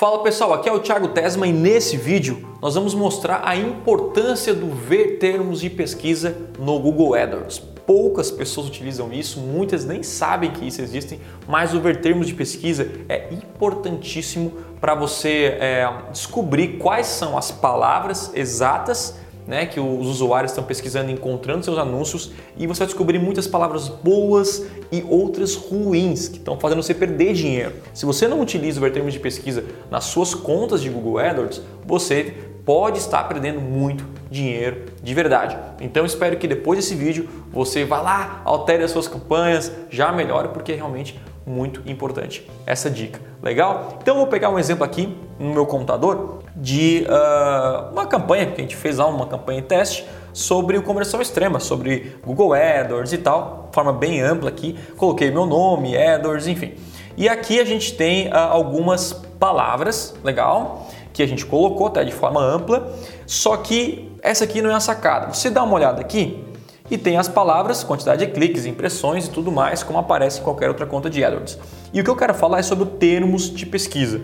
Fala pessoal, aqui é o Thiago Tesma e nesse vídeo nós vamos mostrar a importância do ver termos de pesquisa no Google AdWords. Poucas pessoas utilizam isso, muitas nem sabem que isso existe, mas o ver termos de pesquisa é importantíssimo para você é, descobrir quais são as palavras exatas né, que os usuários estão pesquisando, encontrando seus anúncios e você vai descobrir muitas palavras boas e outras ruins que estão fazendo você perder dinheiro. Se você não utiliza o termos de pesquisa nas suas contas de Google AdWords, você pode estar perdendo muito dinheiro de verdade. Então espero que depois desse vídeo você vá lá, altere as suas campanhas, já melhore porque é realmente muito importante essa dica. Legal? Então vou pegar um exemplo aqui no meu computador de uh, uma campanha que a gente fez lá, uma campanha em teste sobre o conversão extrema, sobre Google AdWords e tal, de forma bem ampla aqui. Coloquei meu nome, AdWords, enfim. E aqui a gente tem uh, algumas palavras, legal, que a gente colocou até de forma ampla, só que essa aqui não é a sacada. Você dá uma olhada aqui e tem as palavras, quantidade de cliques, impressões e tudo mais, como aparece em qualquer outra conta de AdWords. E o que eu quero falar é sobre termos de pesquisa.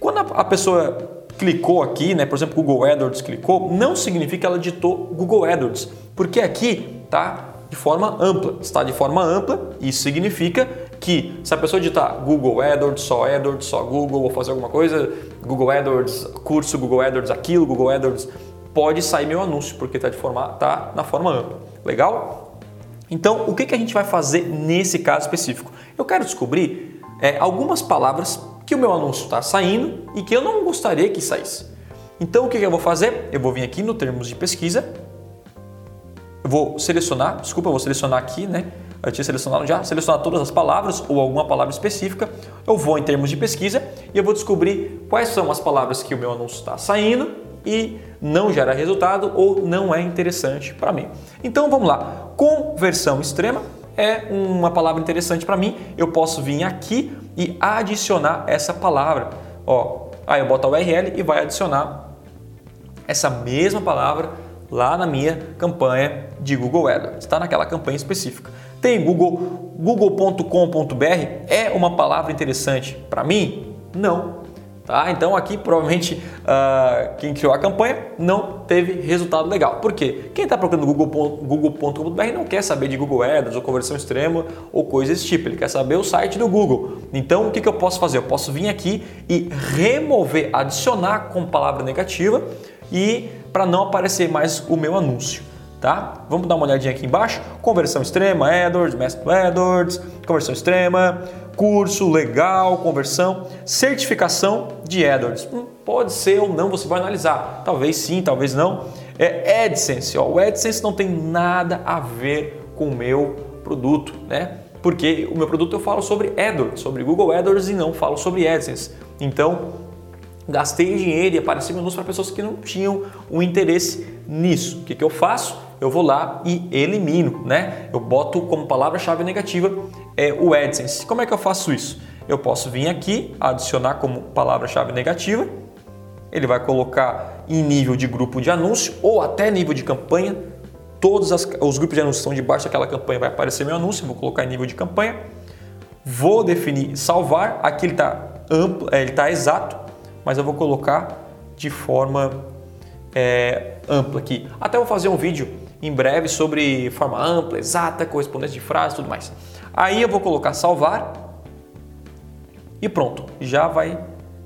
Quando a pessoa clicou aqui, né, por exemplo, Google AdWords clicou, não significa que ela digitou Google AdWords, porque aqui tá de forma ampla, está de forma ampla, isso significa que se a pessoa digitar Google AdWords, só AdWords, só Google, ou fazer alguma coisa, Google AdWords, curso Google AdWords aquilo, Google AdWords, pode sair meu anúncio, porque está de forma, tá na forma ampla. Legal? Então, o que, que a gente vai fazer nesse caso específico? Eu quero descobrir é, algumas palavras que o meu anúncio está saindo e que eu não gostaria que saísse. Então o que eu vou fazer? Eu vou vir aqui no termos de pesquisa, eu vou selecionar, desculpa, eu vou selecionar aqui, né? Eu tinha selecionado já, selecionar todas as palavras ou alguma palavra específica. Eu vou em termos de pesquisa e eu vou descobrir quais são as palavras que o meu anúncio está saindo e não gera resultado ou não é interessante para mim. Então vamos lá. Conversão extrema é uma palavra interessante para mim. Eu posso vir aqui e adicionar essa palavra. Ó, aí eu boto a URL e vai adicionar essa mesma palavra lá na minha campanha de Google AdWords, está naquela campanha específica. Tem Google, google.com.br é uma palavra interessante para mim? Não. Tá? Então aqui provavelmente uh, quem criou a campanha não teve resultado legal. Por quê? Quem está procurando google.com.br Google não quer saber de Google Ads ou conversão extrema ou coisas desse tipo, ele quer saber o site do Google. Então o que, que eu posso fazer? Eu posso vir aqui e remover, adicionar como palavra negativa e para não aparecer mais o meu anúncio. Tá? Vamos dar uma olhadinha aqui embaixo. Conversão extrema, AdWords, Mestre AdWords, conversão extrema, curso, legal, conversão, certificação de AdWords. Hum, pode ser ou não, você vai analisar. Talvez sim, talvez não. É AdSense, ó. o AdSense não tem nada a ver com o meu produto, né? Porque o meu produto eu falo sobre AdWords, sobre Google AdWords e não falo sobre AdSense. Então, gastei dinheiro e apareci menos para pessoas que não tinham um interesse nisso. O que, que eu faço? Eu vou lá e elimino, né? Eu boto como palavra-chave negativa é, o AdSense. Como é que eu faço isso? Eu posso vir aqui, adicionar como palavra-chave negativa, ele vai colocar em nível de grupo de anúncio ou até nível de campanha. Todos as, os grupos de anúncios estão debaixo daquela campanha, vai aparecer meu anúncio, vou colocar em nível de campanha. Vou definir salvar, aqui ele está amplo, é, ele está exato, mas eu vou colocar de forma é, ampla aqui. Até vou fazer um vídeo em breve sobre forma ampla, exata, correspondência de frase, tudo mais. Aí eu vou colocar salvar e pronto, já vai,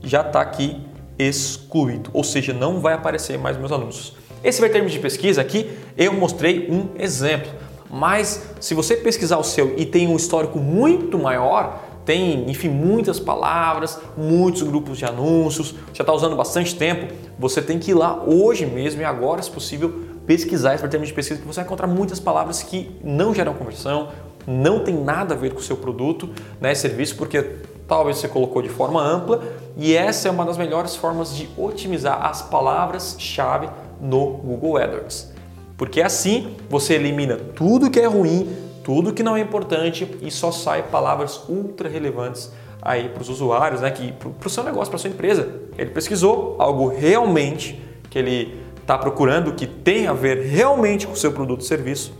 já está aqui excluído, ou seja, não vai aparecer mais meus anúncios. Esse vai termos de pesquisa aqui, eu mostrei um exemplo, mas se você pesquisar o seu e tem um histórico muito maior, tem, enfim, muitas palavras, muitos grupos de anúncios, já está usando bastante tempo, você tem que ir lá hoje mesmo e agora, se possível, pesquisar esse termos de pesquisa que você vai encontrar muitas palavras que não geram conversão, não tem nada a ver com o seu produto, né, serviço, porque talvez você colocou de forma ampla e essa é uma das melhores formas de otimizar as palavras-chave no Google AdWords. Porque assim você elimina tudo que é ruim, tudo que não é importante e só sai palavras ultra relevantes aí para os usuários, né, que para o seu negócio, para sua empresa. Ele pesquisou algo realmente que ele está procurando que tem a ver realmente com o seu produto ou serviço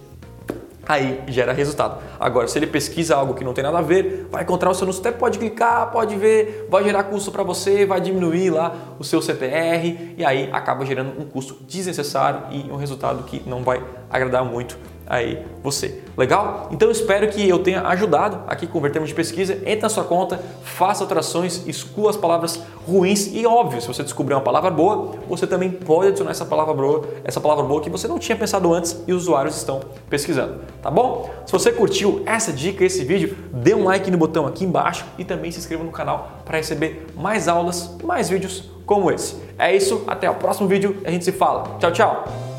aí gera resultado. Agora, se ele pesquisa algo que não tem nada a ver, vai encontrar o seu anúncio, até pode clicar, pode ver, vai gerar custo para você, vai diminuir lá o seu CTR e aí acaba gerando um custo desnecessário e um resultado que não vai agradar muito aí você. Legal? Então espero que eu tenha ajudado aqui com o termos de pesquisa. Entre na sua conta, faça alterações, exclua as palavras ruins e óbvio, se você descobrir uma palavra boa, você também pode adicionar essa palavra boa, essa palavra boa que você não tinha pensado antes e os usuários estão pesquisando, tá bom? Se você curtiu essa dica, esse vídeo, dê um like no botão aqui embaixo e também se inscreva no canal para receber mais aulas, mais vídeos como esse. É isso, até o próximo vídeo, a gente se fala. Tchau, tchau.